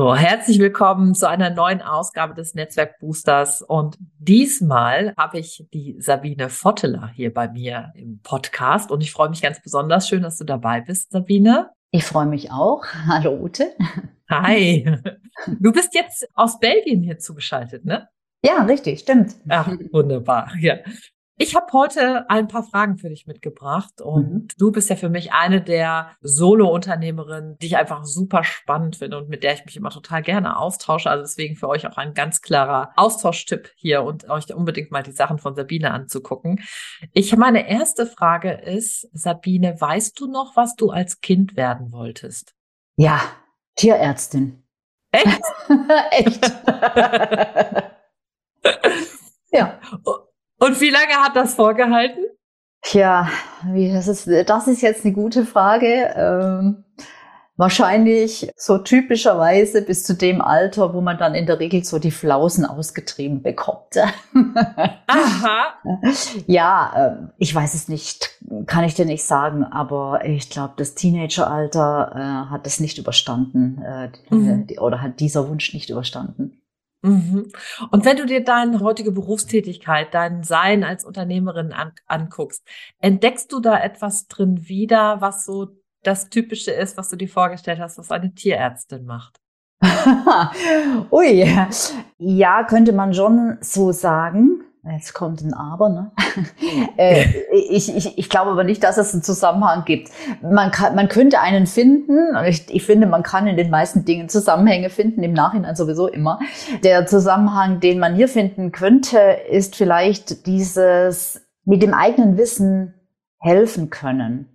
So, herzlich willkommen zu einer neuen Ausgabe des Netzwerk Boosters. Und diesmal habe ich die Sabine Votteler hier bei mir im Podcast. Und ich freue mich ganz besonders. Schön, dass du dabei bist, Sabine. Ich freue mich auch. Hallo, Ute. Hi. Du bist jetzt aus Belgien hier zugeschaltet, ne? Ja, richtig, stimmt. Ach, wunderbar. Ja. Ich habe heute ein paar Fragen für dich mitgebracht und mhm. du bist ja für mich eine der Solo-Unternehmerinnen, die ich einfach super spannend finde und mit der ich mich immer total gerne austausche. Also deswegen für euch auch ein ganz klarer Austauschtipp hier und euch unbedingt mal die Sachen von Sabine anzugucken. Ich meine erste Frage ist, Sabine, weißt du noch, was du als Kind werden wolltest? Ja, Tierärztin. Echt? Echt. ja. Und wie lange hat das vorgehalten? Tja, wie, das, ist, das ist jetzt eine gute Frage. Ähm, wahrscheinlich so typischerweise bis zu dem Alter, wo man dann in der Regel so die Flausen ausgetrieben bekommt. Aha. Ja, äh, ich weiß es nicht, kann ich dir nicht sagen, aber ich glaube, das Teenageralter äh, hat es nicht überstanden äh, mhm. oder hat dieser Wunsch nicht überstanden. Mhm. Und wenn du dir deine heutige Berufstätigkeit, dein Sein als Unternehmerin an, anguckst, entdeckst du da etwas drin wieder, was so das Typische ist, was du dir vorgestellt hast, was eine Tierärztin macht? Ui, ja, könnte man schon so sagen. Jetzt kommt ein Aber, ne? äh, ich, ich, ich glaube aber nicht, dass es einen Zusammenhang gibt. Man, kann, man könnte einen finden, und ich, ich finde, man kann in den meisten Dingen Zusammenhänge finden, im Nachhinein sowieso immer. Der Zusammenhang, den man hier finden könnte, ist vielleicht dieses mit dem eigenen Wissen helfen können.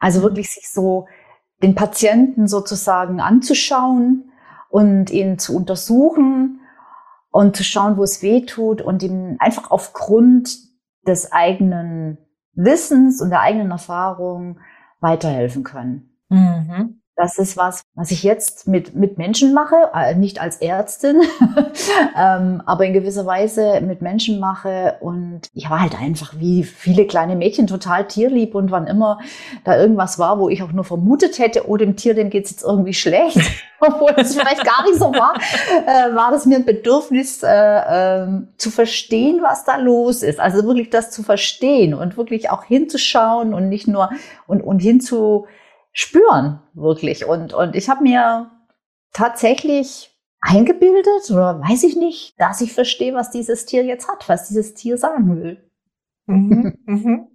Also mhm. wirklich sich so den Patienten sozusagen anzuschauen und ihn zu untersuchen und zu schauen, wo es weh tut und ihm einfach aufgrund des eigenen Wissens und der eigenen Erfahrung weiterhelfen können. Mhm. Das ist was, was ich jetzt mit, mit Menschen mache, äh, nicht als Ärztin, ähm, aber in gewisser Weise mit Menschen mache. Und ich war halt einfach wie viele kleine Mädchen total tierlieb. Und wann immer da irgendwas war, wo ich auch nur vermutet hätte, oh, dem Tier, dem geht's jetzt irgendwie schlecht, obwohl es vielleicht gar nicht so war, äh, war das mir ein Bedürfnis äh, äh, zu verstehen, was da los ist. Also wirklich das zu verstehen und wirklich auch hinzuschauen und nicht nur und, und hinzu spüren, wirklich. Und, und ich habe mir tatsächlich eingebildet oder weiß ich nicht, dass ich verstehe, was dieses Tier jetzt hat, was dieses Tier sagen will. Mhm, mhm.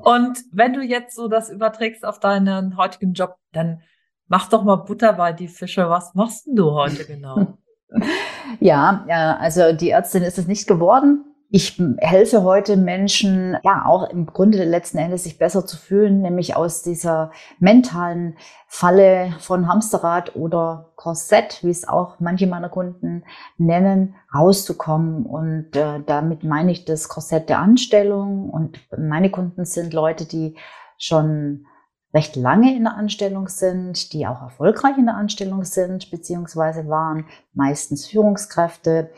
Und wenn du jetzt so das überträgst auf deinen heutigen Job, dann mach doch mal Butter bei die Fische. Was machst denn du heute genau? ja, also die Ärztin ist es nicht geworden. Ich helfe heute Menschen, ja, auch im Grunde letzten Endes sich besser zu fühlen, nämlich aus dieser mentalen Falle von Hamsterrad oder Korsett, wie es auch manche meiner Kunden nennen, rauszukommen. Und äh, damit meine ich das Korsett der Anstellung. Und meine Kunden sind Leute, die schon recht lange in der Anstellung sind, die auch erfolgreich in der Anstellung sind, beziehungsweise waren meistens Führungskräfte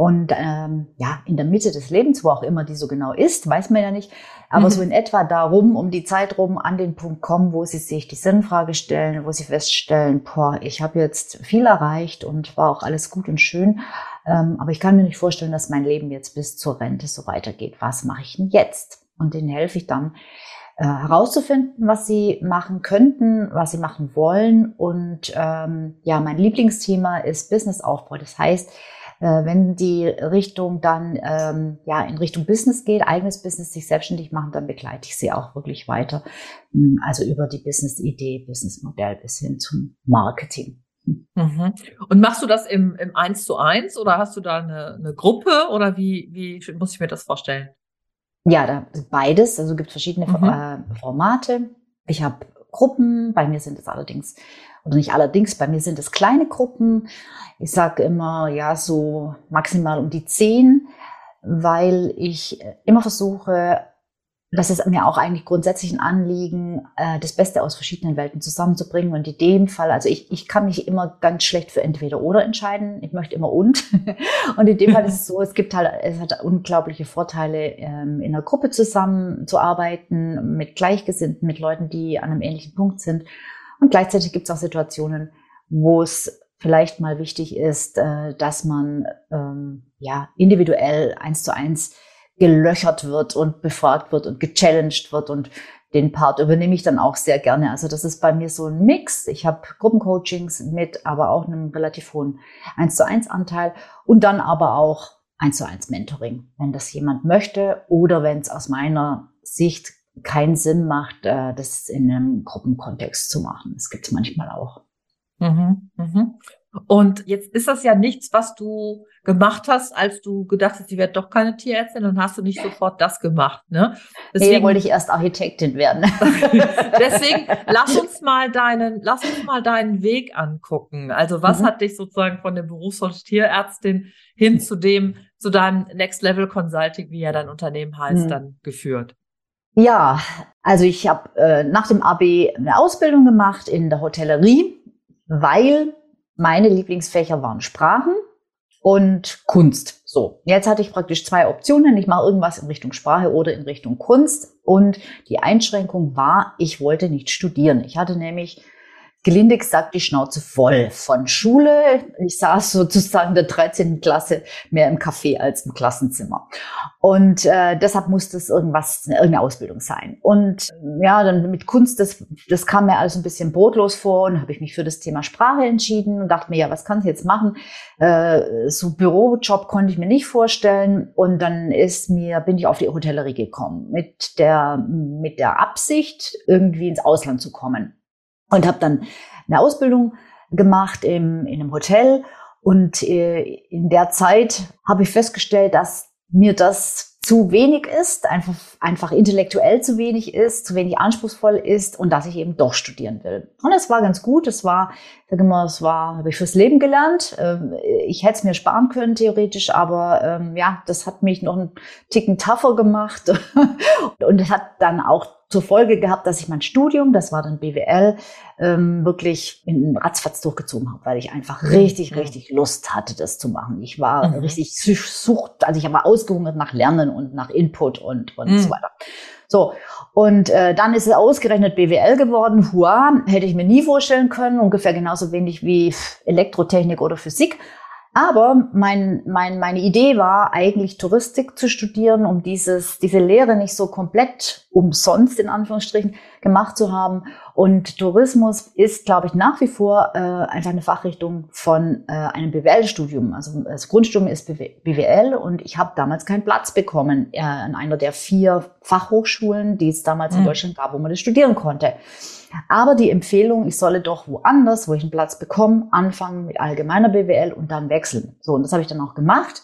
und ähm, ja, in der Mitte des Lebens, wo auch immer die so genau ist, weiß man ja nicht, aber mhm. so in etwa darum, um die Zeit rum an den Punkt kommen, wo sie sich die Sinnfrage stellen, wo sie feststellen, boah, ich habe jetzt viel erreicht und war auch alles gut und schön, ähm, aber ich kann mir nicht vorstellen, dass mein Leben jetzt bis zur Rente so weitergeht. Was mache ich denn jetzt? Und denen helfe ich dann äh, herauszufinden, was sie machen könnten, was sie machen wollen. Und ähm, ja, mein Lieblingsthema ist Businessaufbau. Das heißt, äh, wenn die Richtung dann ähm, ja in Richtung Business geht, eigenes Business sich selbstständig machen, dann begleite ich sie auch wirklich weiter. Hm, also über die Business-Idee, Businessmodell bis hin zum Marketing. Mhm. Und machst du das im, im 1 zu 1 oder hast du da eine, eine Gruppe oder wie, wie muss ich mir das vorstellen? Ja, da beides. Also gibt verschiedene mhm. äh, Formate. Ich habe Gruppen, bei mir sind es allerdings, oder nicht allerdings, bei mir sind es kleine Gruppen. Ich sage immer, ja, so maximal um die zehn, weil ich immer versuche, das ist mir auch eigentlich grundsätzlich ein Anliegen, äh, das Beste aus verschiedenen Welten zusammenzubringen. Und in dem Fall, also ich, ich kann mich immer ganz schlecht für entweder oder entscheiden. Ich möchte immer und. und in dem Fall ist es so, es gibt halt, es hat unglaubliche Vorteile, ähm, in einer Gruppe zusammenzuarbeiten, mit Gleichgesinnten, mit Leuten, die an einem ähnlichen Punkt sind. Und gleichzeitig gibt es auch Situationen, wo es vielleicht mal wichtig ist, äh, dass man ähm, ja individuell eins zu eins gelöchert wird und befragt wird und gechallenged wird und den Part übernehme ich dann auch sehr gerne. Also das ist bei mir so ein Mix. Ich habe Gruppencoachings mit, aber auch einem relativ hohen 1 zu 1 Anteil und dann aber auch 1 zu 1 Mentoring, wenn das jemand möchte oder wenn es aus meiner Sicht keinen Sinn macht, äh, das in einem Gruppenkontext zu machen. Das gibt es manchmal auch. Mhm, mhm. Und jetzt ist das ja nichts, was du gemacht hast, als du gedacht hast, sie wird doch keine Tierärztin, dann hast du nicht sofort das gemacht. Ne? Deswegen nee, wollte ich erst Architektin werden. Deswegen lass uns mal deinen, lass uns mal deinen Weg angucken. Also was mhm. hat dich sozusagen von der Berufswunsch Tierärztin hin zu dem, zu deinem Next Level Consulting, wie ja dein Unternehmen heißt, mhm. dann geführt? Ja, also ich habe äh, nach dem AB eine Ausbildung gemacht in der Hotellerie, weil meine Lieblingsfächer waren Sprachen und Kunst. So, jetzt hatte ich praktisch zwei Optionen. Ich mache irgendwas in Richtung Sprache oder in Richtung Kunst. Und die Einschränkung war, ich wollte nicht studieren. Ich hatte nämlich gelinde gesagt die Schnauze voll von Schule. Ich saß sozusagen der 13. Klasse mehr im Café als im Klassenzimmer. Und äh, deshalb musste es irgendwas, irgendeine Ausbildung sein. Und ja, dann mit Kunst, das, das kam mir alles ein bisschen brotlos vor und habe ich mich für das Thema Sprache entschieden und dachte mir, ja, was kann ich jetzt machen? Äh, so Bürojob konnte ich mir nicht vorstellen. Und dann ist mir, bin ich auf die Hotellerie gekommen mit der, mit der Absicht, irgendwie ins Ausland zu kommen und habe dann eine Ausbildung gemacht im, in einem Hotel. Und äh, in der Zeit habe ich festgestellt, dass mir das zu wenig ist, einfach, einfach intellektuell zu wenig ist, zu wenig anspruchsvoll ist und dass ich eben doch studieren will. Und es war ganz gut. Es war, sage mal, es war, habe ich fürs Leben gelernt. Ähm, ich hätte es mir sparen können, theoretisch, aber ähm, ja, das hat mich noch einen Ticken tougher gemacht. und es hat dann auch zur Folge gehabt, dass ich mein Studium, das war dann BWL, ähm, wirklich in ratzfatz durchgezogen habe, weil ich einfach richtig, richtig Lust hatte, das zu machen. Ich war mhm. richtig sucht, also ich war ausgehungert nach Lernen und nach Input und, und mhm. So weiter. So, und äh, dann ist es ausgerechnet BWL geworden. Hua, hätte ich mir nie vorstellen können, ungefähr genauso wenig wie Elektrotechnik oder Physik. Aber mein, mein, meine Idee war eigentlich Touristik zu studieren, um dieses, diese Lehre nicht so komplett umsonst in Anführungsstrichen gemacht zu haben. Und Tourismus ist, glaube ich, nach wie vor äh, einfach eine Fachrichtung von äh, einem BWL-Studium. Also das Grundstudium ist BWL und ich habe damals keinen Platz bekommen äh, an einer der vier Fachhochschulen, die es damals mhm. in Deutschland gab, wo man das studieren konnte. Aber die Empfehlung, ich solle doch woanders, wo ich einen Platz bekomme, anfangen mit allgemeiner BWL und dann wechseln. So, und das habe ich dann auch gemacht.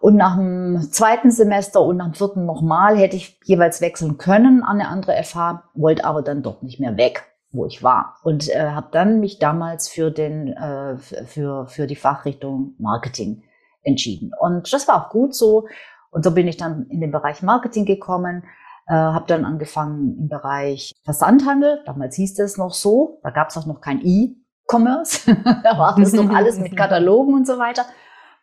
Und nach dem zweiten Semester und nach dem vierten nochmal hätte ich jeweils wechseln können an eine andere FH, wollte aber dann doch nicht mehr weg, wo ich war. Und äh, habe dann mich damals für, den, äh, für, für die Fachrichtung Marketing entschieden. Und das war auch gut so. Und so bin ich dann in den Bereich Marketing gekommen, äh, habe dann angefangen im Bereich Versandhandel. Damals hieß es noch so. Da gab es auch noch kein E-Commerce. da war das noch alles mit Katalogen und so weiter.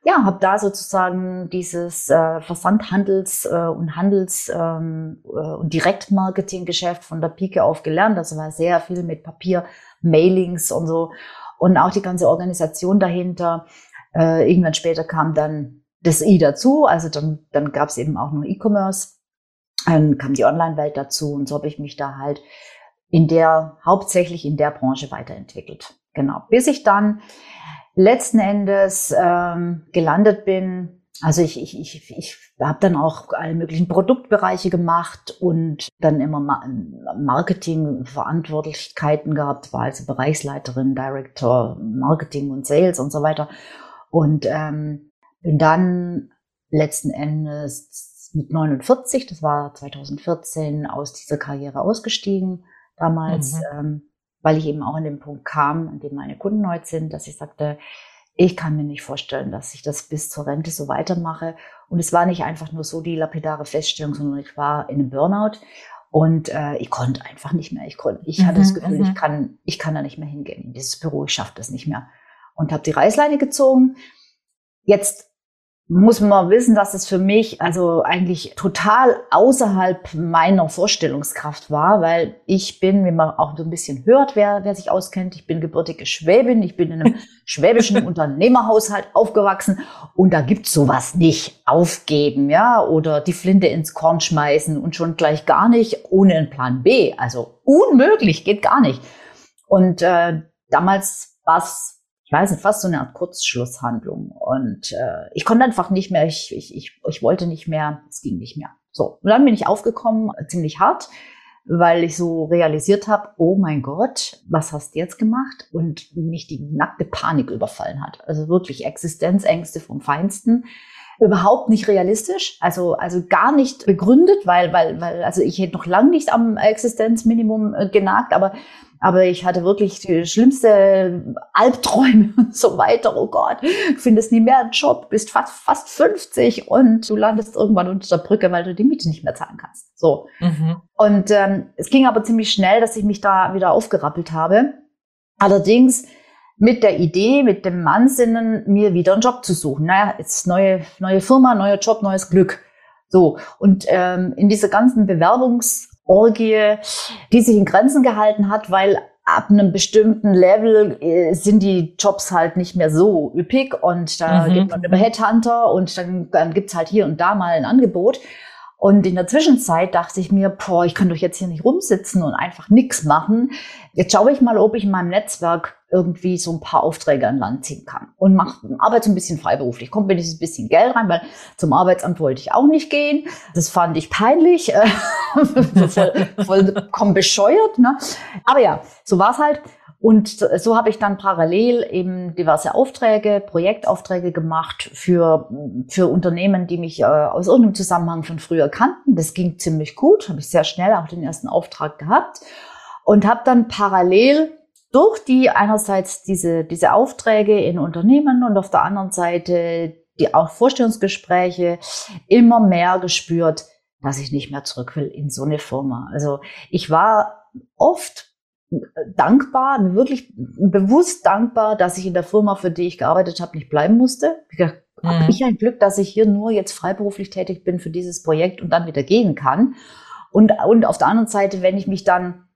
Ja, habe da sozusagen dieses äh, Versandhandels- äh, und Handels- ähm, äh, und Direktmarketing-Geschäft von der Pike auf gelernt. Also war sehr viel mit Papier, Mailings und so. Und auch die ganze Organisation dahinter. Äh, irgendwann später kam dann das I dazu. Also dann, dann gab es eben auch noch E-Commerce. Dann kam die Online-Welt dazu und so habe ich mich da halt in der, hauptsächlich in der Branche weiterentwickelt. Genau. Bis ich dann letzten Endes ähm, gelandet bin. Also ich, ich, ich, ich habe dann auch alle möglichen Produktbereiche gemacht und dann immer Marketingverantwortlichkeiten gehabt, war also Bereichsleiterin, Director, Marketing und Sales und so weiter. Und ähm, bin dann letzten Endes mit 49, das war 2014, aus dieser Karriere ausgestiegen damals. Mhm. Ähm, weil ich eben auch an den Punkt kam, an dem meine Kunden heute sind, dass ich sagte, ich kann mir nicht vorstellen, dass ich das bis zur Rente so weitermache. Und es war nicht einfach nur so die lapidare Feststellung, sondern ich war in einem Burnout und äh, ich konnte einfach nicht mehr. Ich, konnte, ich mhm, hatte das mhm, Gefühl, ich mhm. kann, ich kann da nicht mehr hingehen in dieses Büro, ich schaffe das nicht mehr. Und habe die Reißleine gezogen. Jetzt muss man wissen, dass es für mich also eigentlich total außerhalb meiner Vorstellungskraft war, weil ich bin, wie man auch so ein bisschen hört, wer, wer sich auskennt, ich bin gebürtige Schwäbin, ich bin in einem schwäbischen Unternehmerhaushalt aufgewachsen und da gibt's sowas nicht. Aufgeben, ja, oder die Flinte ins Korn schmeißen und schon gleich gar nicht ohne einen Plan B. Also unmöglich, geht gar nicht. Und äh, damals war's ich weiß nicht, fast so eine Art Kurzschlusshandlung. Und äh, ich konnte einfach nicht mehr, ich, ich, ich, ich wollte nicht mehr, es ging nicht mehr. So, und dann bin ich aufgekommen, ziemlich hart, weil ich so realisiert habe, oh mein Gott, was hast du jetzt gemacht? Und mich die nackte Panik überfallen hat. Also wirklich Existenzängste vom Feinsten überhaupt nicht realistisch, also also gar nicht begründet, weil weil weil also ich hätte noch lang nicht am Existenzminimum äh, genagt, aber aber ich hatte wirklich die schlimmste Albträume und so weiter. Oh Gott, findest nie mehr einen Job, bist fast, fast 50 und du landest irgendwann unter der Brücke, weil du die Miete nicht mehr zahlen kannst. So. Mhm. Und ähm, es ging aber ziemlich schnell, dass ich mich da wieder aufgerappelt habe. Allerdings mit der Idee, mit dem Ansinnen, mir wieder einen Job zu suchen. Naja, jetzt neue, neue Firma, neuer Job, neues Glück. So. Und ähm, in dieser ganzen Bewerbungs- Orgie, die sich in Grenzen gehalten hat, weil ab einem bestimmten Level äh, sind die Jobs halt nicht mehr so üppig und da mhm. geht man über Headhunter und dann, dann gibt's halt hier und da mal ein Angebot. Und in der Zwischenzeit dachte ich mir, boah, ich kann doch jetzt hier nicht rumsitzen und einfach nichts machen. Jetzt schaue ich mal, ob ich in meinem Netzwerk irgendwie so ein paar Aufträge an Land ziehen kann und mach, arbeite ein bisschen freiberuflich. Kommt mir dieses bisschen Geld rein, weil zum Arbeitsamt wollte ich auch nicht gehen. Das fand ich peinlich, voll, vollkommen bescheuert. Ne? Aber ja, so war's halt. Und so habe ich dann parallel eben diverse Aufträge, Projektaufträge gemacht für, für Unternehmen, die mich äh, aus irgendeinem Zusammenhang von früher kannten. Das ging ziemlich gut, habe ich sehr schnell auch den ersten Auftrag gehabt und habe dann parallel durch die einerseits diese, diese Aufträge in Unternehmen und auf der anderen Seite die auch Vorstellungsgespräche immer mehr gespürt, dass ich nicht mehr zurück will in so eine Firma. Also ich war oft dankbar, wirklich bewusst dankbar, dass ich in der Firma, für die ich gearbeitet habe, nicht bleiben musste. Ich dachte, mhm. habe ich ein Glück, dass ich hier nur jetzt freiberuflich tätig bin für dieses Projekt und dann wieder gehen kann. Und, und auf der anderen Seite, wenn ich mich dann,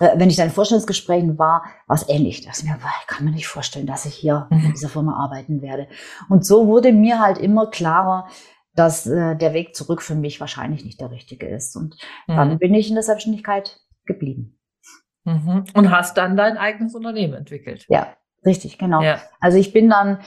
äh, wenn ich dann in Vorstellungsgesprächen war, war es ähnlich. Das mir, ich kann mir nicht vorstellen, dass ich hier mhm. in dieser Firma arbeiten werde. Und so wurde mir halt immer klarer, dass äh, der Weg zurück für mich wahrscheinlich nicht der richtige ist. Und mhm. dann bin ich in der Selbstständigkeit geblieben. Mhm. Und hast dann dein eigenes Unternehmen entwickelt. Ja, richtig, genau. Ja. Also ich bin dann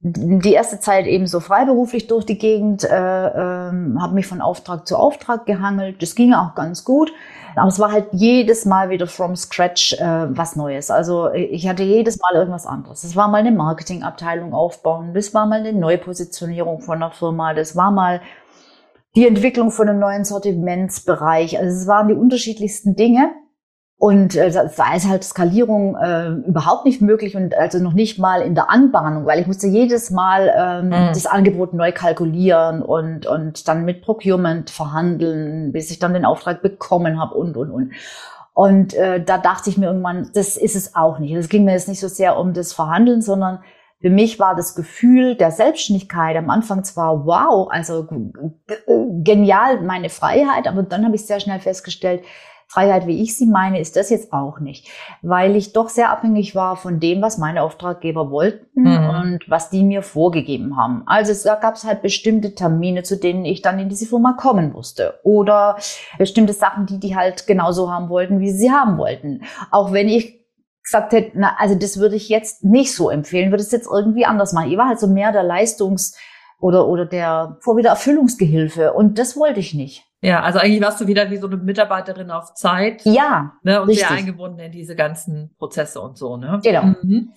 die erste Zeit eben so freiberuflich durch die Gegend, äh, ähm, habe mich von Auftrag zu Auftrag gehangelt. Das ging auch ganz gut. Aber es war halt jedes Mal wieder from scratch äh, was Neues. Also ich hatte jedes Mal irgendwas anderes. Das war mal eine Marketingabteilung aufbauen, das war mal eine Neupositionierung von einer Firma, das war mal die Entwicklung von einem neuen Sortimentsbereich. Also es waren die unterschiedlichsten Dinge. Und äh, da ist halt Skalierung äh, überhaupt nicht möglich und also noch nicht mal in der Anbahnung, weil ich musste jedes Mal ähm, mhm. das Angebot neu kalkulieren und, und dann mit Procurement verhandeln, bis ich dann den Auftrag bekommen habe und, und, und. Und äh, da dachte ich mir irgendwann, das ist es auch nicht. Es ging mir jetzt nicht so sehr um das Verhandeln, sondern für mich war das Gefühl der Selbstständigkeit am Anfang zwar wow, also genial meine Freiheit, aber dann habe ich sehr schnell festgestellt, Freiheit, wie ich sie meine, ist das jetzt auch nicht, weil ich doch sehr abhängig war von dem, was meine Auftraggeber wollten mhm. und was die mir vorgegeben haben. Also da gab es halt bestimmte Termine, zu denen ich dann in diese Firma kommen musste oder bestimmte Sachen, die die halt genauso haben wollten, wie sie sie haben wollten. Auch wenn ich gesagt hätte, na, also das würde ich jetzt nicht so empfehlen, würde es jetzt irgendwie anders machen. Ich war halt so mehr der Leistungs- oder, oder der Vorwieder Erfüllungsgehilfe und das wollte ich nicht. Ja, also eigentlich warst du wieder wie so eine Mitarbeiterin auf Zeit. Ja. Ne, und richtig. sehr eingebunden in diese ganzen Prozesse und so, ne? Genau. Mhm.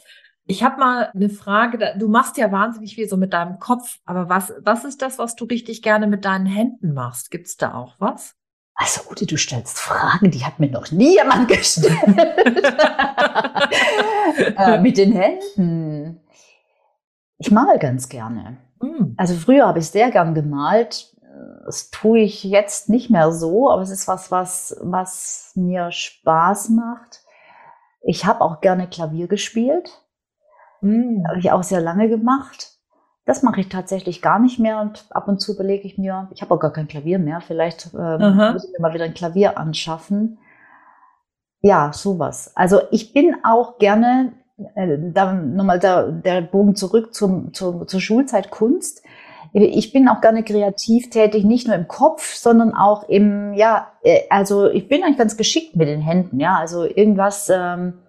Ich habe mal eine Frage. Du machst ja wahnsinnig viel so mit deinem Kopf, aber was, was ist das, was du richtig gerne mit deinen Händen machst? Gibt's da auch was? Also, Ute, du stellst Fragen, die hat mir noch nie jemand gestellt. äh, mit den Händen. Ich male ganz gerne. Mm. Also früher habe ich sehr gern gemalt das tue ich jetzt nicht mehr so, aber es ist was, was, was mir Spaß macht. Ich habe auch gerne Klavier gespielt. Mm. Habe ich auch sehr lange gemacht. Das mache ich tatsächlich gar nicht mehr und ab und zu überlege ich mir, ich habe auch gar kein Klavier mehr, vielleicht ähm, muss ich mir mal wieder ein Klavier anschaffen. Ja, sowas. Also ich bin auch gerne, da nochmal der, der Bogen zurück zum, zum, zur Schulzeit Kunst ich bin auch gerne kreativ tätig, nicht nur im Kopf, sondern auch im, ja, äh, also ich bin eigentlich ganz geschickt mit den Händen, ja, also irgendwas ähm,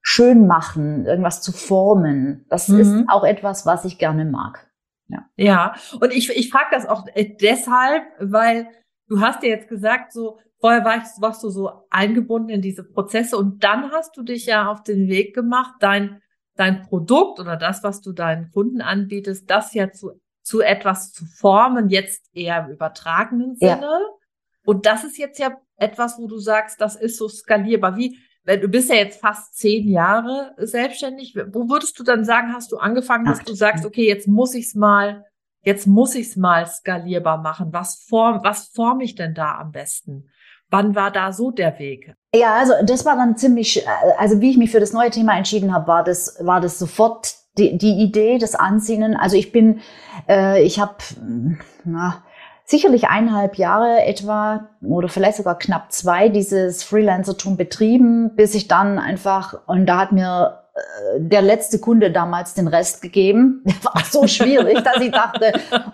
schön machen, irgendwas zu formen. Das mhm. ist auch etwas, was ich gerne mag. Ja, ja. und ich, ich frage das auch äh, deshalb, weil du hast ja jetzt gesagt, so vorher warst, warst du so eingebunden in diese Prozesse und dann hast du dich ja auf den Weg gemacht, dein dein Produkt oder das, was du deinen Kunden anbietest, das ja zu zu etwas zu formen, jetzt eher im übertragenen Sinne. Ja. Und das ist jetzt ja etwas, wo du sagst, das ist so skalierbar. Wie, wenn du bist ja jetzt fast zehn Jahre selbstständig, wo würdest du dann sagen, hast du angefangen, dass du sagst, okay, jetzt muss ich's mal, jetzt muss ich's mal skalierbar machen. Was form, was form ich denn da am besten? Wann war da so der Weg? Ja, also das war dann ziemlich, also wie ich mich für das neue Thema entschieden habe, war das, war das sofort die, die Idee, das Ansinnen. Also ich bin, äh, ich habe na, sicherlich eineinhalb Jahre etwa oder vielleicht sogar knapp zwei dieses Freelancertum betrieben, bis ich dann einfach, und da hat mir äh, der letzte Kunde damals den Rest gegeben. Der war so schwierig, dass ich dachte,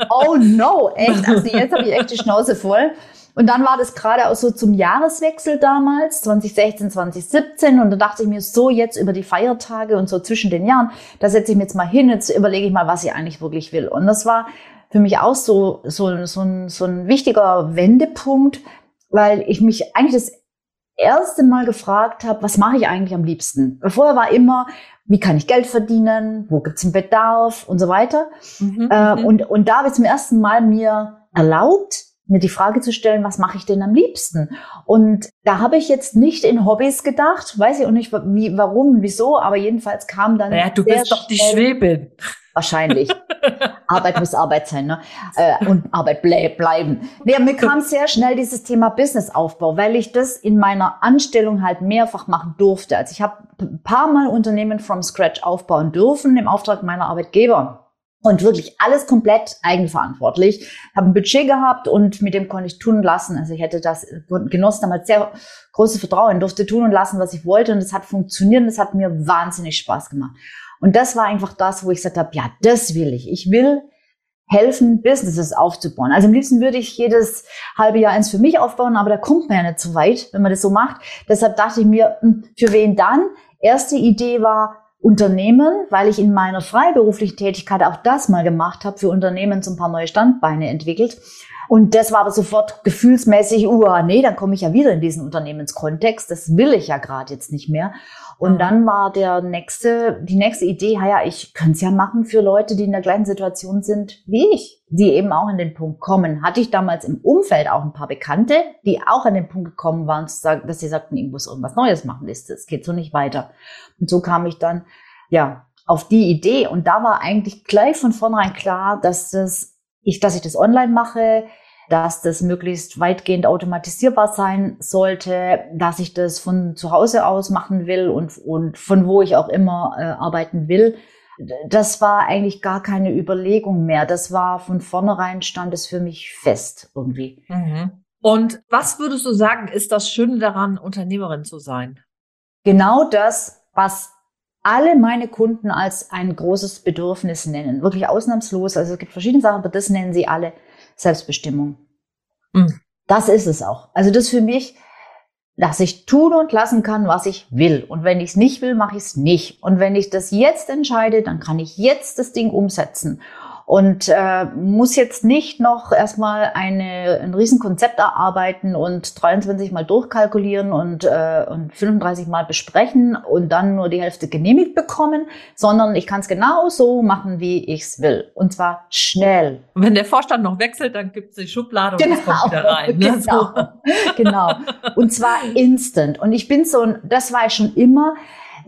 oh no, echt, also jetzt habe ich echt die Schnauze voll. Und dann war das gerade auch so zum Jahreswechsel damals, 2016, 2017. Und da dachte ich mir so jetzt über die Feiertage und so zwischen den Jahren, da setze ich mir jetzt mal hin, jetzt überlege ich mal, was ich eigentlich wirklich will. Und das war für mich auch so, so, so, ein, so ein wichtiger Wendepunkt, weil ich mich eigentlich das erste Mal gefragt habe, was mache ich eigentlich am liebsten? Vorher war immer, wie kann ich Geld verdienen, wo gibt's einen Bedarf und so weiter. Mhm, äh, mhm. und, und da habe ich zum ersten Mal mir erlaubt, mir die Frage zu stellen, was mache ich denn am liebsten? Und da habe ich jetzt nicht in Hobbys gedacht, weiß ich auch nicht, wie, warum, wieso, aber jedenfalls kam dann. Ja, du bist doch die Schwebin. Wahrscheinlich. Arbeit muss Arbeit sein, ne? Äh, und Arbeit ble bleiben. Nee, mir kam sehr schnell dieses Thema Businessaufbau, weil ich das in meiner Anstellung halt mehrfach machen durfte. Also ich habe ein paar Mal Unternehmen from scratch aufbauen dürfen im Auftrag meiner Arbeitgeber und wirklich alles komplett eigenverantwortlich. Habe ein Budget gehabt und mit dem konnte ich tun und lassen. Also ich hätte das genoss damals sehr großes Vertrauen, durfte tun und lassen, was ich wollte und es hat funktioniert und es hat mir wahnsinnig Spaß gemacht. Und das war einfach das, wo ich gesagt habe, ja, das will ich. Ich will helfen, Businesses aufzubauen. Also am liebsten würde ich jedes halbe Jahr eins für mich aufbauen, aber da kommt man ja nicht so weit, wenn man das so macht. Deshalb dachte ich mir, hm, für wen dann? Erste Idee war, Unternehmen, weil ich in meiner freiberuflichen Tätigkeit auch das mal gemacht habe, für Unternehmen so ein paar neue Standbeine entwickelt. Und das war aber sofort gefühlsmäßig, uh, nee, dann komme ich ja wieder in diesen Unternehmenskontext. Das will ich ja gerade jetzt nicht mehr. Und dann war der nächste, die nächste Idee, ja, ich könnte es ja machen für Leute, die in der gleichen Situation sind wie ich, die eben auch an den Punkt kommen. Hatte ich damals im Umfeld auch ein paar Bekannte, die auch an den Punkt gekommen waren, dass sie sagten, ich muss irgendwas Neues machen, es geht so nicht weiter. Und so kam ich dann, ja, auf die Idee. Und da war eigentlich gleich von vornherein klar, dass das, ich, dass ich das online mache, dass das möglichst weitgehend automatisierbar sein sollte, dass ich das von zu Hause aus machen will und, und von wo ich auch immer äh, arbeiten will. Das war eigentlich gar keine Überlegung mehr. Das war von vornherein stand es für mich fest irgendwie. Mhm. Und was würdest du sagen, ist das Schöne daran, Unternehmerin zu sein? Genau das, was alle meine Kunden als ein großes Bedürfnis nennen. Wirklich ausnahmslos. Also es gibt verschiedene Sachen, aber das nennen sie alle Selbstbestimmung. Mhm. Das ist es auch. Also das für mich, dass ich tun und lassen kann, was ich will. Und wenn ich es nicht will, mache ich es nicht. Und wenn ich das jetzt entscheide, dann kann ich jetzt das Ding umsetzen und äh, muss jetzt nicht noch erstmal eine, ein Riesenkonzept erarbeiten und 23 Mal durchkalkulieren und, äh, und 35 Mal besprechen und dann nur die Hälfte genehmigt bekommen, sondern ich kann es genau so machen, wie ich es will. Und zwar schnell. Und wenn der Vorstand noch wechselt, dann gibt es die Schublade und genau, das kommt wieder rein. Ne? Genau, genau. Und zwar instant. Und ich bin so ein, das war ich schon immer,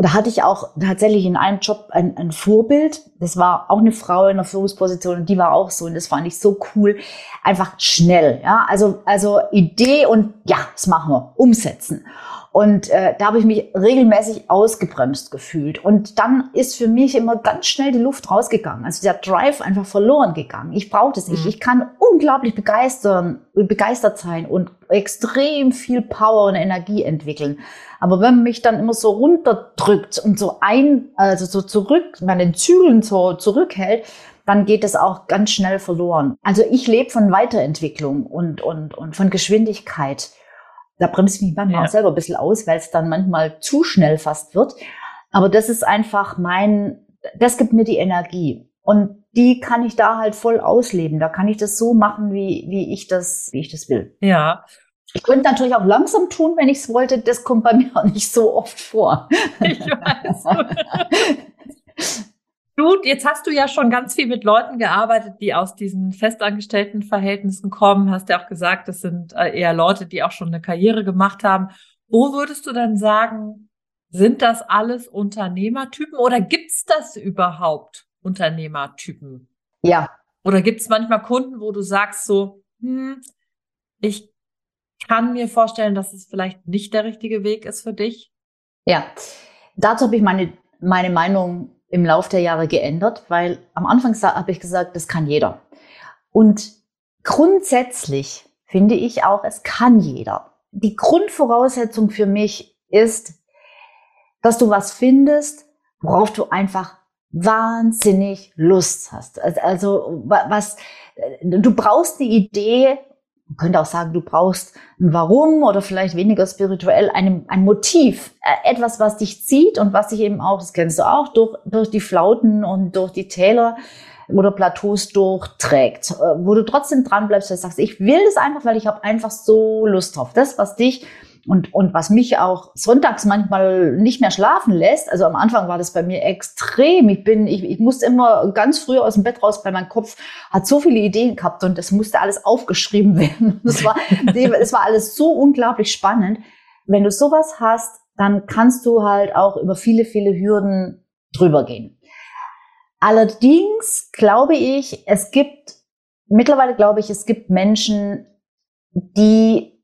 da hatte ich auch tatsächlich in einem Job ein, ein Vorbild. Das war auch eine Frau in der Führungsposition und die war auch so und das fand ich so cool. Einfach schnell, ja. Also, also Idee und ja, das machen wir, umsetzen. Und äh, da habe ich mich regelmäßig ausgebremst gefühlt. Und dann ist für mich immer ganz schnell die Luft rausgegangen. Also der Drive einfach verloren gegangen. Ich brauche das. Mhm. Ich, ich kann unglaublich begeistern, begeistert sein und extrem viel Power und Energie entwickeln. Aber wenn man mich dann immer so runterdrückt und so ein, also so zurück, man den Zügeln so zurückhält, dann geht es auch ganz schnell verloren. Also ich lebe von Weiterentwicklung und, und, und von Geschwindigkeit. Da bremse ich mich manchmal ja. auch selber ein bisschen aus, weil es dann manchmal zu schnell fast wird. Aber das ist einfach mein, das gibt mir die Energie. Und die kann ich da halt voll ausleben. Da kann ich das so machen, wie, wie ich das, wie ich das will. Ja. Ich könnte natürlich auch langsam tun, wenn ich es wollte. Das kommt bei mir auch nicht so oft vor. Ich weiß. Du, jetzt hast du ja schon ganz viel mit Leuten gearbeitet, die aus diesen festangestellten Verhältnissen kommen. Hast ja auch gesagt, das sind äh, eher Leute, die auch schon eine Karriere gemacht haben. Wo würdest du denn sagen, sind das alles Unternehmertypen oder gibt's das überhaupt, Unternehmertypen? Ja. Oder gibt's manchmal Kunden, wo du sagst so, hm, ich kann mir vorstellen, dass es vielleicht nicht der richtige Weg ist für dich? Ja, dazu habe ich meine, meine Meinung im Laufe der Jahre geändert, weil am Anfang habe ich gesagt, das kann jeder. Und grundsätzlich finde ich auch, es kann jeder. Die Grundvoraussetzung für mich ist, dass du was findest, worauf du einfach wahnsinnig Lust hast. Also was, du brauchst die Idee, könnte auch sagen, du brauchst ein Warum oder vielleicht weniger spirituell ein, ein Motiv, äh, etwas, was dich zieht und was dich eben auch, das kennst du auch, durch, durch die Flauten und durch die Täler oder Plateaus durchträgt, äh, wo du trotzdem dran bleibst, und sagst, ich will das einfach, weil ich habe einfach so Lust drauf. Das, was dich und, und was mich auch sonntags manchmal nicht mehr schlafen lässt, also am Anfang war das bei mir extrem. Ich bin, ich, ich musste immer ganz früh aus dem Bett raus, weil mein Kopf hat so viele Ideen gehabt und das musste alles aufgeschrieben werden. Das war, das war alles so unglaublich spannend. Wenn du sowas hast, dann kannst du halt auch über viele, viele Hürden drüber gehen. Allerdings glaube ich, es gibt, mittlerweile glaube ich, es gibt Menschen, die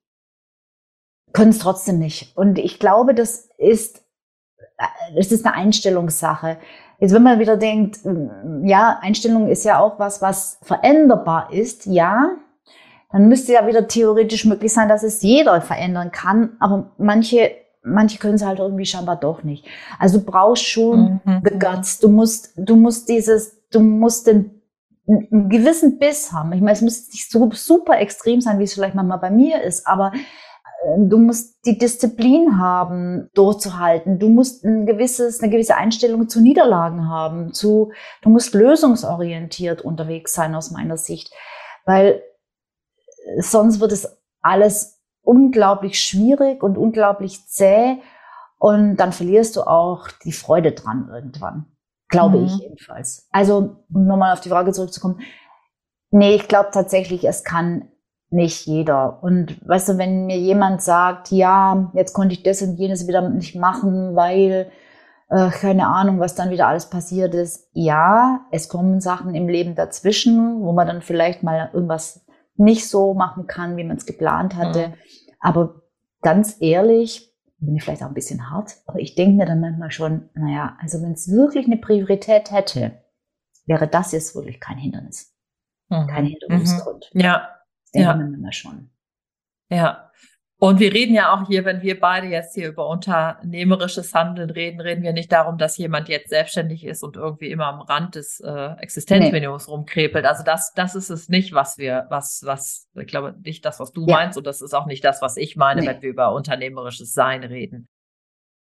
können es trotzdem nicht. Und ich glaube, das ist, das ist eine Einstellungssache. Jetzt, wenn man wieder denkt, hm, ja, Einstellung ist ja auch was, was veränderbar ist, ja, dann müsste ja wieder theoretisch möglich sein, dass es jeder verändern kann, aber manche, manche können es halt irgendwie scheinbar doch nicht. Also du brauchst schon mhm. the guts. Du musst, du musst dieses, du musst den, einen gewissen Biss haben. Ich meine, es muss nicht so super extrem sein, wie es vielleicht manchmal bei mir ist, aber Du musst die Disziplin haben, durchzuhalten. Du musst ein gewisses, eine gewisse Einstellung zu Niederlagen haben. Zu, du musst lösungsorientiert unterwegs sein aus meiner Sicht, weil sonst wird es alles unglaublich schwierig und unglaublich zäh und dann verlierst du auch die Freude dran irgendwann. Glaube mhm. ich jedenfalls. Also, um nochmal auf die Frage zurückzukommen. Nee, ich glaube tatsächlich, es kann nicht jeder. Und weißt du, wenn mir jemand sagt, ja, jetzt konnte ich das und jenes wieder nicht machen, weil äh, keine Ahnung, was dann wieder alles passiert ist. Ja, es kommen Sachen im Leben dazwischen, wo man dann vielleicht mal irgendwas nicht so machen kann, wie man es geplant hatte. Mhm. Aber ganz ehrlich, bin ich vielleicht auch ein bisschen hart, aber ich denke mir dann manchmal schon, naja, also wenn es wirklich eine Priorität hätte, wäre das jetzt wirklich kein Hindernis. Mhm. Kein Hinderungsgrund. Mhm. Ja, denken ja. wir schon. Ja. Und wir reden ja auch hier, wenn wir beide jetzt hier über unternehmerisches Handeln reden, reden wir nicht darum, dass jemand jetzt selbstständig ist und irgendwie immer am Rand des äh, Existenzminimums nee. rumkrepelt. Also das, das ist es nicht, was wir, was, was, ich glaube nicht das, was du ja. meinst und das ist auch nicht das, was ich meine, nee. wenn wir über unternehmerisches Sein reden.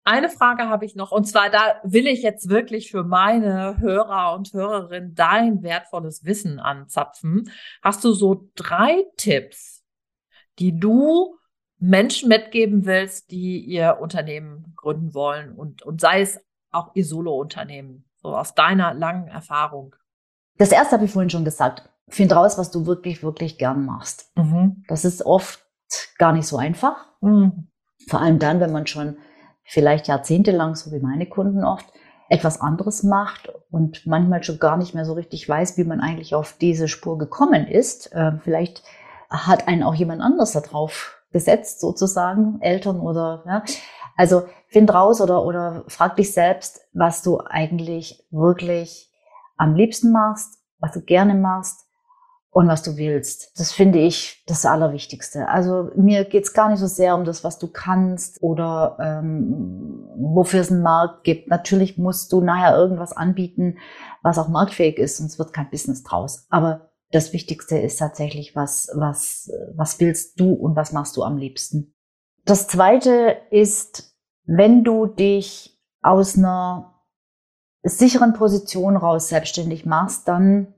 Eine Frage habe ich noch, und zwar da will ich jetzt wirklich für meine Hörer und Hörerinnen dein wertvolles Wissen anzapfen. Hast du so drei Tipps, die du Menschen mitgeben willst, die ihr Unternehmen gründen wollen und, und sei es auch ihr Solo-Unternehmen, so aus deiner langen Erfahrung? Das erste habe ich vorhin schon gesagt. Find raus, was du wirklich, wirklich gern machst. Mhm. Das ist oft gar nicht so einfach. Mhm. Vor allem dann, wenn man schon vielleicht jahrzehntelang, so wie meine Kunden oft, etwas anderes macht und manchmal schon gar nicht mehr so richtig weiß, wie man eigentlich auf diese Spur gekommen ist. Äh, vielleicht hat einen auch jemand anders da drauf gesetzt sozusagen, Eltern oder ja. Also find raus oder, oder frag dich selbst, was du eigentlich wirklich am liebsten machst, was du gerne machst und was du willst. Das finde ich das Allerwichtigste. Also mir geht's gar nicht so sehr um das, was du kannst oder ähm, wofür es einen Markt gibt. Natürlich musst du nachher irgendwas anbieten, was auch marktfähig ist, sonst wird kein Business draus. Aber das Wichtigste ist tatsächlich, was, was, was willst du und was machst du am liebsten. Das zweite ist, wenn du dich aus einer sicheren Position raus selbstständig machst, dann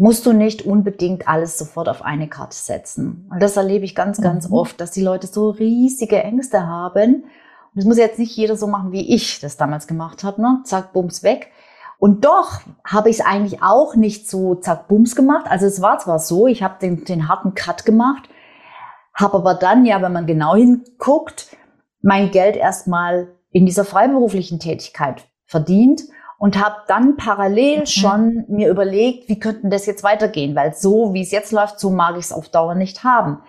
musst du nicht unbedingt alles sofort auf eine Karte setzen. Und das erlebe ich ganz, ganz mhm. oft, dass die Leute so riesige Ängste haben. Und das muss jetzt nicht jeder so machen, wie ich das damals gemacht habe. Ne? Zack, bums, weg. Und doch habe ich es eigentlich auch nicht so zack bums gemacht. Also es war zwar so, ich habe den, den harten Cut gemacht, habe aber dann ja, wenn man genau hinguckt, mein Geld erstmal in dieser freiberuflichen Tätigkeit verdient und habe dann parallel mhm. schon mir überlegt, wie könnten das jetzt weitergehen, weil so wie es jetzt läuft, so mag ich es auf Dauer nicht haben.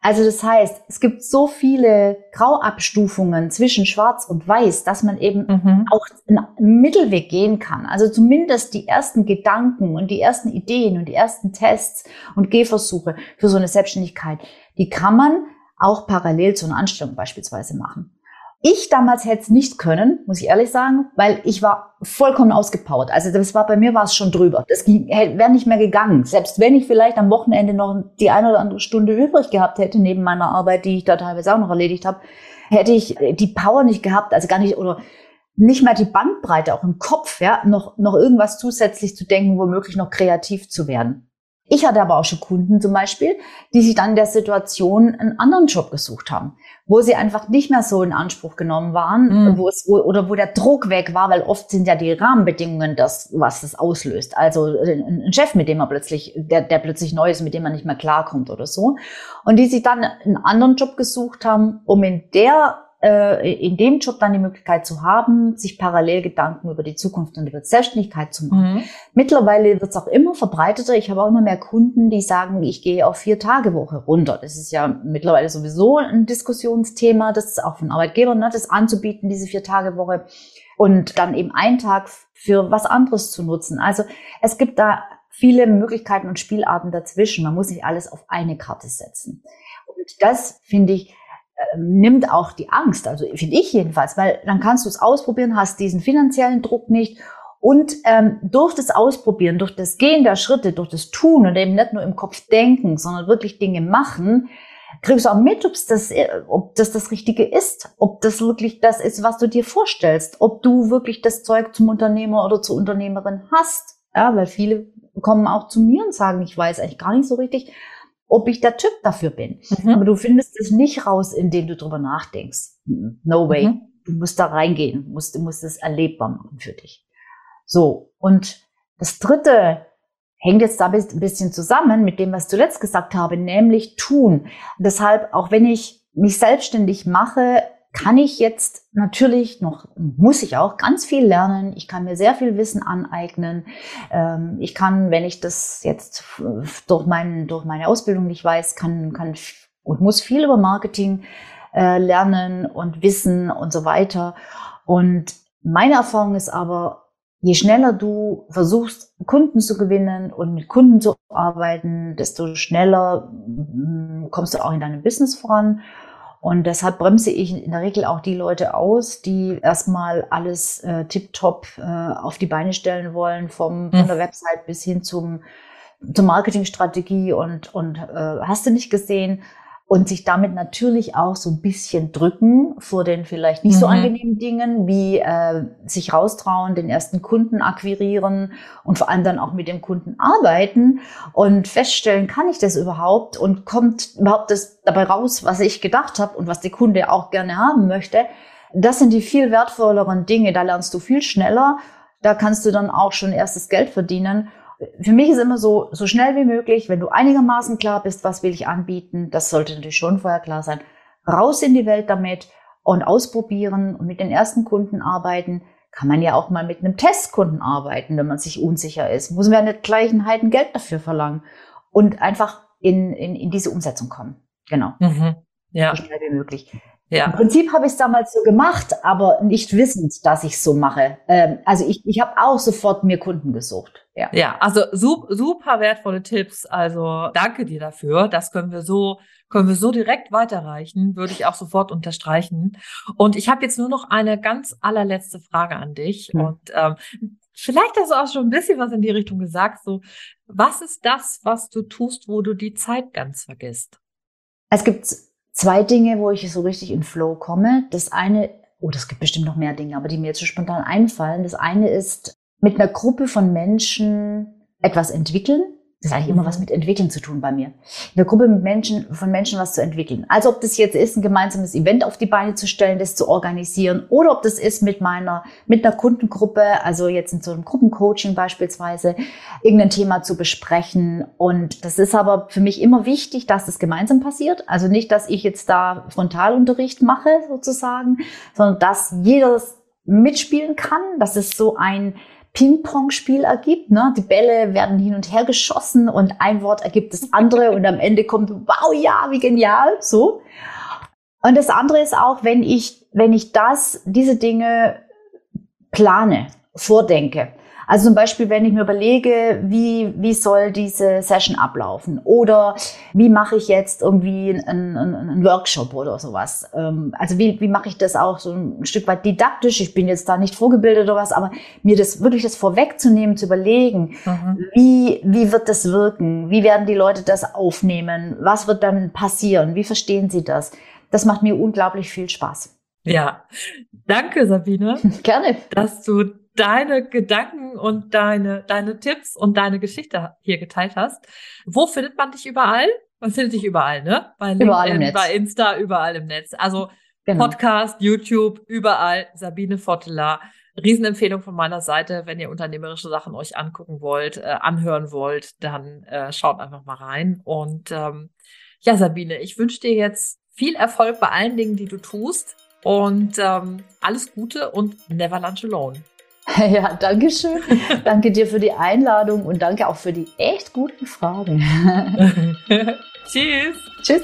Also das heißt, es gibt so viele Grauabstufungen zwischen Schwarz und Weiß, dass man eben mhm. auch einen Mittelweg gehen kann. Also zumindest die ersten Gedanken und die ersten Ideen und die ersten Tests und Gehversuche für so eine Selbstständigkeit, die kann man auch parallel zu einer Anstellung beispielsweise machen. Ich damals hätte es nicht können, muss ich ehrlich sagen, weil ich war vollkommen ausgepowert. Also das war bei mir war es schon drüber. Das wäre nicht mehr gegangen. Selbst wenn ich vielleicht am Wochenende noch die eine oder andere Stunde übrig gehabt hätte neben meiner Arbeit, die ich da teilweise auch noch erledigt habe, hätte ich die Power nicht gehabt, also gar nicht oder nicht mehr die Bandbreite auch im Kopf, ja, noch noch irgendwas zusätzlich zu denken, womöglich noch kreativ zu werden. Ich hatte aber auch schon Kunden zum Beispiel, die sich dann in der Situation einen anderen Job gesucht haben, wo sie einfach nicht mehr so in Anspruch genommen waren, mhm. wo es, wo, oder wo der Druck weg war, weil oft sind ja die Rahmenbedingungen das, was das auslöst. Also ein Chef, mit dem man plötzlich, der, der plötzlich neu ist, mit dem man nicht mehr klarkommt oder so. Und die sich dann einen anderen Job gesucht haben, um in der äh, in dem Job dann die Möglichkeit zu haben, sich parallel Gedanken über die Zukunft und über die Selbstständigkeit zu machen. Mhm. Mittlerweile wird es auch immer verbreiteter. Ich habe auch immer mehr Kunden, die sagen, ich gehe auf vier Tage Woche runter. Das ist ja mittlerweile sowieso ein Diskussionsthema, das ist auch von Arbeitgebern, ne, das anzubieten, diese vier Tage Woche und dann eben einen Tag für was anderes zu nutzen. Also es gibt da viele Möglichkeiten und Spielarten dazwischen. Man muss nicht alles auf eine Karte setzen. Und das finde ich nimmt auch die Angst, also finde ich jedenfalls, weil dann kannst du es ausprobieren, hast diesen finanziellen Druck nicht und ähm, durch das Ausprobieren, durch das Gehen der Schritte, durch das Tun und eben nicht nur im Kopf denken, sondern wirklich Dinge machen, kriegst du auch mit, ob das, äh, ob das das Richtige ist, ob das wirklich das ist, was du dir vorstellst, ob du wirklich das Zeug zum Unternehmer oder zur Unternehmerin hast. Ja, weil viele kommen auch zu mir und sagen, ich weiß eigentlich gar nicht so richtig, ob ich der Typ dafür bin. Mhm. Aber du findest es nicht raus, indem du drüber nachdenkst. No way. Mhm. Du musst da reingehen, du musst, du musst es erlebbar machen für dich. So. Und das dritte hängt jetzt da ein bisschen zusammen mit dem, was ich zuletzt gesagt habe, nämlich tun. deshalb, auch wenn ich mich selbstständig mache, kann ich jetzt natürlich noch, muss ich auch ganz viel lernen. Ich kann mir sehr viel Wissen aneignen. Ähm, ich kann, wenn ich das jetzt durch, mein, durch meine Ausbildung nicht weiß, kann, kann und muss viel über Marketing äh, lernen und wissen und so weiter. Und meine Erfahrung ist aber, je schneller du versuchst, Kunden zu gewinnen und mit Kunden zu arbeiten, desto schneller mm, kommst du auch in deinem Business voran. Und deshalb bremse ich in der Regel auch die Leute aus, die erstmal alles äh, tiptop äh, auf die Beine stellen wollen, vom, von der mhm. Website bis hin zum, zur Marketingstrategie und, und äh, hast du nicht gesehen und sich damit natürlich auch so ein bisschen drücken vor den vielleicht nicht mhm. so angenehmen Dingen, wie äh, sich raustrauen, den ersten Kunden akquirieren und vor allem dann auch mit dem Kunden arbeiten und feststellen, kann ich das überhaupt und kommt überhaupt das dabei raus, was ich gedacht habe und was der Kunde auch gerne haben möchte. Das sind die viel wertvolleren Dinge, da lernst du viel schneller, da kannst du dann auch schon erstes Geld verdienen für mich ist immer so, so schnell wie möglich, wenn du einigermaßen klar bist, was will ich anbieten, das sollte natürlich schon vorher klar sein, raus in die Welt damit und ausprobieren und mit den ersten Kunden arbeiten. Kann man ja auch mal mit einem Testkunden arbeiten, wenn man sich unsicher ist. Muss man ja nicht gleich ein Heiden Geld dafür verlangen und einfach in, in, in diese Umsetzung kommen. Genau. Mhm. Ja. So schnell wie möglich. Ja. Im Prinzip habe ich es damals so gemacht, aber nicht wissend, dass ich es so mache. Ähm, also ich, ich habe auch sofort mir Kunden gesucht. Ja, ja also super, wertvolle Tipps. Also danke dir dafür. Das können wir so können wir so direkt weiterreichen, würde ich auch sofort unterstreichen. Und ich habe jetzt nur noch eine ganz allerletzte Frage an dich. Hm. Und ähm, vielleicht hast du auch schon ein bisschen was in die Richtung gesagt. So, was ist das, was du tust, wo du die Zeit ganz vergisst? Es gibt zwei Dinge, wo ich so richtig in Flow komme. Das eine, oh, das gibt bestimmt noch mehr Dinge, aber die mir jetzt so spontan einfallen. Das eine ist mit einer Gruppe von Menschen etwas entwickeln das hat eigentlich immer was mit Entwickeln zu tun bei mir. In der Gruppe mit Menschen, von Menschen was zu entwickeln. Also ob das jetzt ist, ein gemeinsames Event auf die Beine zu stellen, das zu organisieren, oder ob das ist mit meiner, mit einer Kundengruppe, also jetzt in so einem Gruppencoaching beispielsweise, irgendein Thema zu besprechen. Und das ist aber für mich immer wichtig, dass das gemeinsam passiert. Also nicht, dass ich jetzt da Frontalunterricht mache, sozusagen, sondern dass jeder mitspielen kann, dass es so ein Ping-Pong-Spiel ergibt. Ne? Die Bälle werden hin und her geschossen und ein Wort ergibt das andere und am Ende kommt, wow, ja, wie genial, so. Und das andere ist auch, wenn ich, wenn ich das, diese Dinge plane, vordenke, also zum Beispiel, wenn ich mir überlege, wie, wie soll diese Session ablaufen oder wie mache ich jetzt irgendwie einen, einen, Workshop oder sowas. Ähm, also wie, wie mache ich das auch so ein Stück weit didaktisch? Ich bin jetzt da nicht vorgebildet oder was, aber mir das wirklich das vorwegzunehmen, zu überlegen, mhm. wie, wie wird das wirken? Wie werden die Leute das aufnehmen? Was wird dann passieren? Wie verstehen sie das? Das macht mir unglaublich viel Spaß. Ja, danke Sabine. Gerne. Dass du deine Gedanken und deine, deine Tipps und deine Geschichte hier geteilt hast. Wo findet man dich überall? Man findet dich überall, ne? Bei LinkedIn, überall im Netz. bei Insta, überall im Netz. Also genau. Podcast, YouTube, überall. Sabine Votteler. Riesenempfehlung von meiner Seite, wenn ihr unternehmerische Sachen euch angucken wollt, äh, anhören wollt, dann äh, schaut einfach mal rein. Und ähm, ja, Sabine, ich wünsche dir jetzt viel Erfolg bei allen Dingen, die du tust. Und ähm, alles Gute und never lunch alone. Ja, danke schön. danke dir für die Einladung und danke auch für die echt guten Fragen. Tschüss. Tschüss.